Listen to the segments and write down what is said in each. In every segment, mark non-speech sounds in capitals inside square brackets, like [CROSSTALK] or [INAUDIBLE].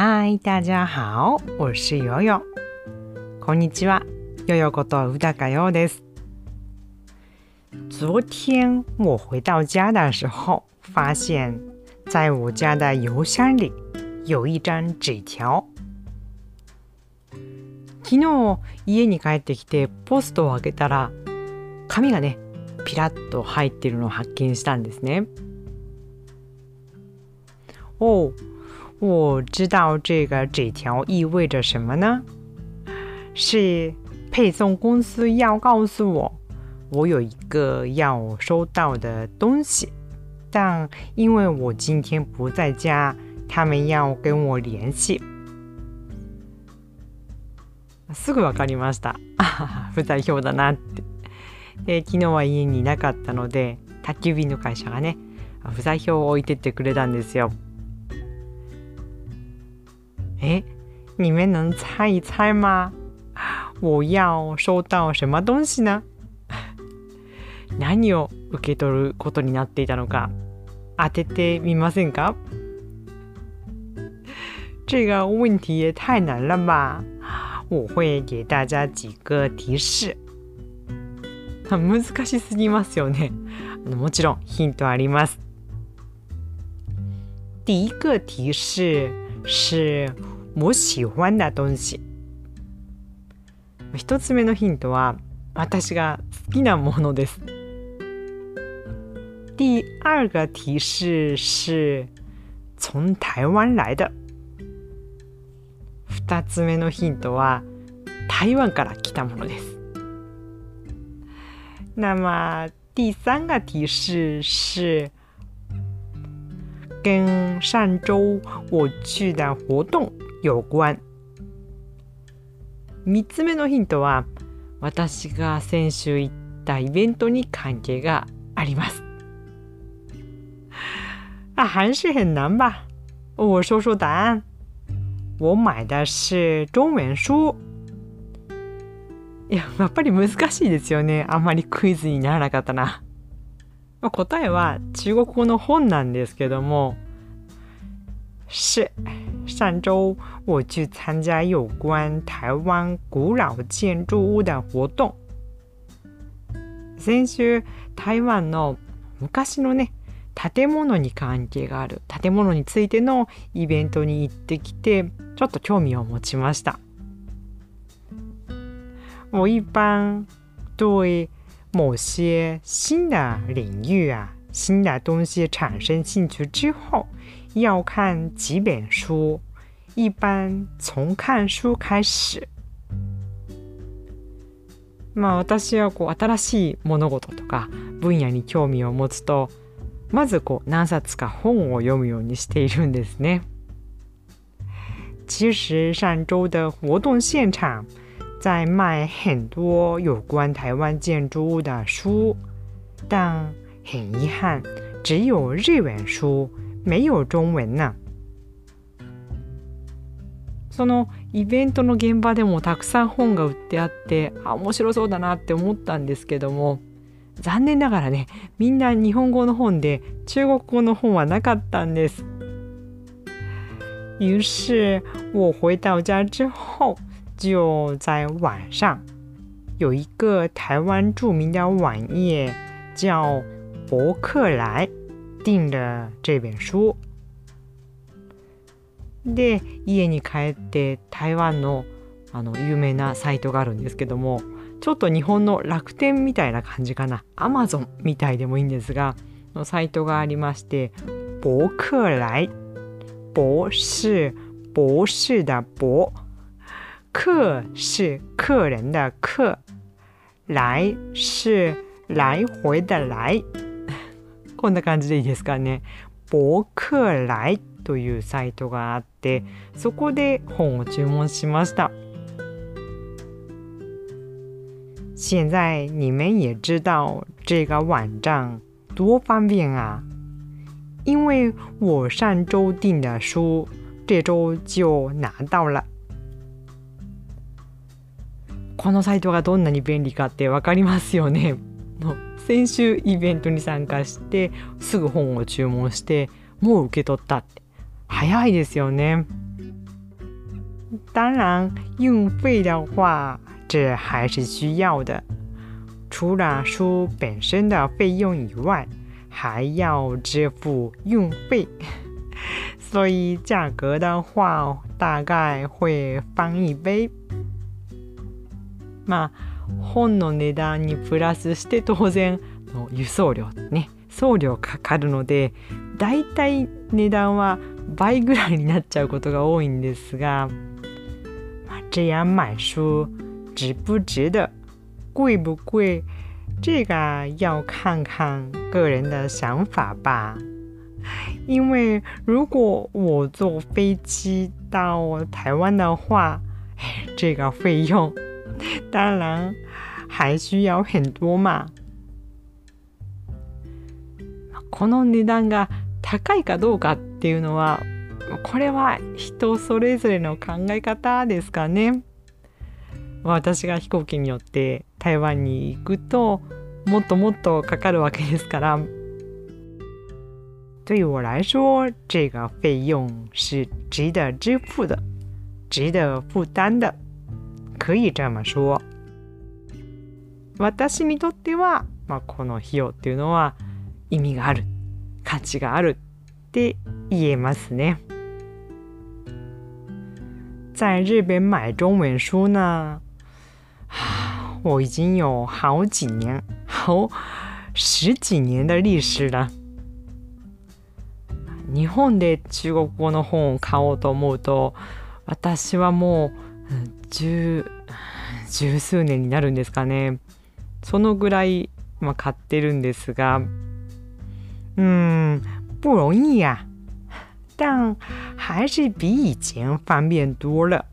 嗨，大家好，我是悠悠。こんにちは、悠悠こと宇高悠です。昨天我回到家的时候，发现在我家的邮箱里有一张纸条。昨日家に帰ってきてポストを開けたら紙がねピラッと入ってるのを発見したんですね。哦，我知道这个纸条意味着什么呢？是配送公司要告诉我，我有一个要收到的东西，但因为我今天不在家，他们要跟我联系。すぐわかりました。不在表だなって。で昨日は家にいなかったので宅急便の会社がね不在票を置いてってくれたんですよ。诶，你们能猜一猜吗？我要收到什么东西呢？[LAUGHS] 何を受け取ることになっていたのか当ててみませんか？这个问题也太难了吧！我会给大家几个提示。難しすぎますよね。もちろんヒントあります。第一个提示是我喜欢的东西。一つ目のヒントは私が好きなものです。第二个提示是从台湾来的。二つ目のヒントは台湾から来たものです。那么第三个提示是跟上周我去的活动有关。三つ目のヒントは私が先週行ったイベントに関係があります。啊，还是很难吧？我说说答案。我买的是中文书。いや、やっぱり難しいですよね。あんまりクイズにならなかったな。まあ答えは中国語の本なんですけども、是上周我去参加有关台湾古老建筑物的活動。先週、台湾の昔のね、建物に関係がある建物についてのイベントに行ってきて、ちょっと興味を持ちました。我一般对某些新的领域啊、新的东西产生兴趣之后，要看几本书，一般从看书开始。まあ私はこう新しい物事とか分野に興味を持つとまずこう何冊か本を読むようにしているんですね。其实上周的活动现场在卖很多有关台湾建筑物的书，但很遗憾，只有日文书，没有中文呢。そのイベントの現場でもたくさん本が売ってあってあ面白そうだなって思ったんですけども残念ながらねみんな日本語の本で中国語の本はなかったんです。于是我回到家之后，就在网上有一个台湾著名的网页叫博客来订了这本书。で家に帰って台湾のあの有名なサイトがあるんですけどもちょっと日本の楽天みたいな感じかな。アマゾンみたいでもいいんですがのサイトがありまして博客来。博是博士的博。客是客人的客来是来回的来こんな感じでいいですかね博客来というサイトがあってそこで本を注文しました现在你们也知道这个网站多方便啊！因为我上周订的书，这周就拿到了。 このサイトがどんなに便利かってわかりますよね。の先週イベントに参加してすぐ本を注文してもう受け取ったって早いですよね。当然运费的话，这还是需要的。除了书本身的费用以外，还要支付运费，[LAUGHS] 所以价格的话大概会翻一倍。まあ本の値段にプラスして当然の輸送料ね送料かかるのでだいたい値段は倍ぐらいになっちゃうことが多いんですが、まあ、这样买书值不值得？贵不贵？这个要看看个人的想法吧。因为如果我坐飞机到台湾的话，这个费用 [LAUGHS] 当然还需要很多嘛。この値段が高いかどうかっていうのはこれは人それぞれの考え方ですかね。私が飛行機によって台湾に行くともっともっとかかるわけですから。对我来说，这个费用是值得支付的，值得负担的，可以这么说。私にとっては、まあ、この費用っていうのは意味がある、価値があるって言えますね。在日本买中文书呢，我已经有好几年、好十几年的历史了。日本で中国語の本を買おうと思うと私はもう十十数年になるんですかねそのぐらい、まあ、買ってるんですがうん不容易呀但还是比以前方便多了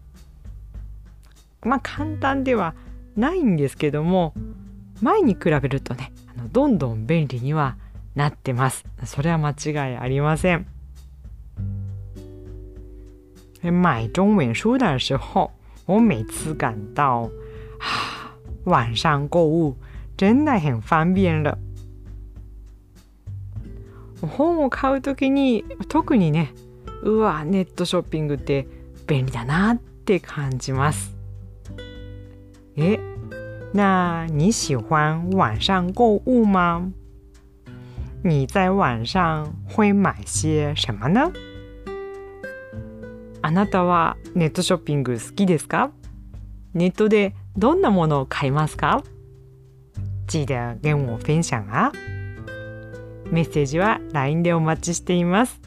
まあ簡単ではないんですけども前に比べるとねあのどんどん便利にはなってます。それは間違いありません。买中文书的时候，我每次感到啊，网上购物真的很方便了。本を買うときに特にね、うわ、ネットショッピングって便利だなって感じます。え、那你喜欢网上购物吗？你在网上会买些什么呢？あなたはネットショッピング好きですか？ネットでどんなものを買いますか？记得跟我分享啊メッセージは LINE でお待ちしています。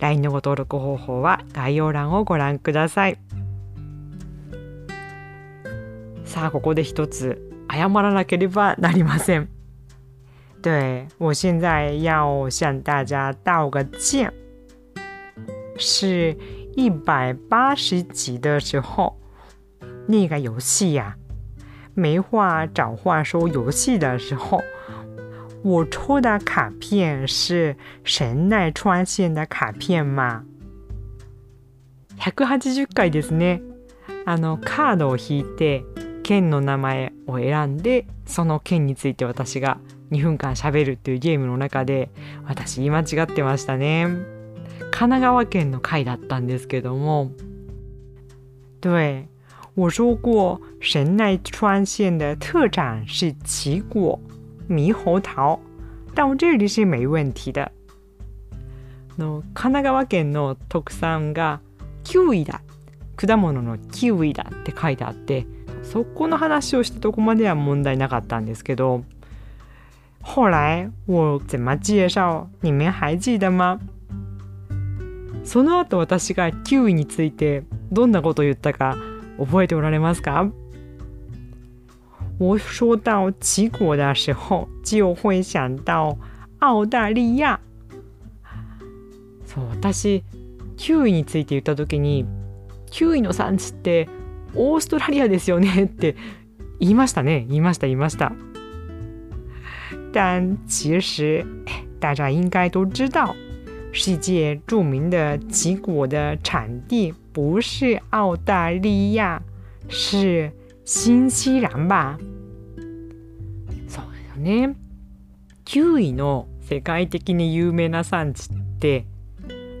LINE のご登録方法は概要欄をご覧ください。さあここで一つ謝らなければなりません。对我现在要向大家道个歉，是一百八十集的时候，那个游戏呀，没话找话说游戏的时候，我抽的卡片是神奈川县的卡片吗？百八十回ですね。あのカードを引いて県の名前を選んで、その県について私が2分間喋るっていうゲームの中で私言い間違ってましたね。神奈川県の回だったんですけども对我说过神奈川县的特产是奇果猕猴桃到这里是没问题的の神奈川県の特産がキウイだ果物のキウイだって書いてあってそこの話をしたとこまでは問題なかったんですけど后来我怎么介绍？你们还记得吗？その後私がキウイについてどんなこと言ったか覚えておられますか我说到奇果的时候，就会想到澳大利亚。そう私キウイについて言った時にキウイの産地ってオーストラリアですよねって言いましたね言いました言いました。但其实大家应该都知道，世界著名的奇果的产地不是澳大利亚，是新西蘭吧？そうよね。キウイの世界的に有名な産地って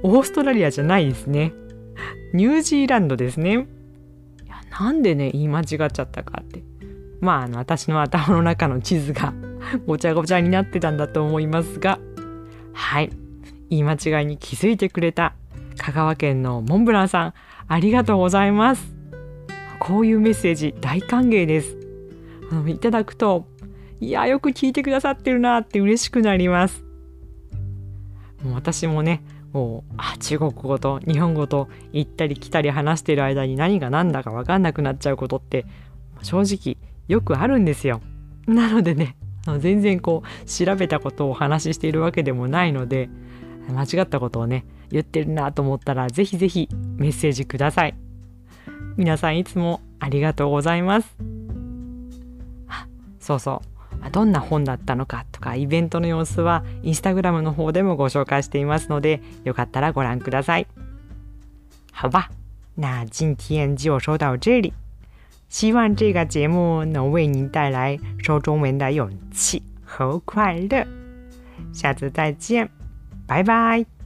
オーストラリアじゃないですね。ニュージーランドですね。いやなんでね言い間違っちゃったかってまああの私の頭の中の地図が [LAUGHS] ごちゃごちゃになってたんだと思いますがはい言い間違いに気づいてくれた香川県のモンブランさんありがとうございます。こういうメッセージ大歓迎です。あのいただくといやよく聞いてくださってるなって嬉しくなります。もう私もねもうあ中国語と日本語と行ったり来たり話してる間に何が何だか分かんなくなっちゃうことって正直よくあるんですよ。なのでね全然こう調べたことをお話ししているわけでもないので間違ったことをね言ってるなと思ったらぜひぜひメッセージください。皆さんいつもありがとうございます。そうそうどんな本だったのかとかイベントの様子はインスタグラムの方でもご紹介していますのでよかったらご覧ください。好吧，那今天就说到这里。希望这个节目能为您带来说中文的勇气和快乐。下次再见，拜拜。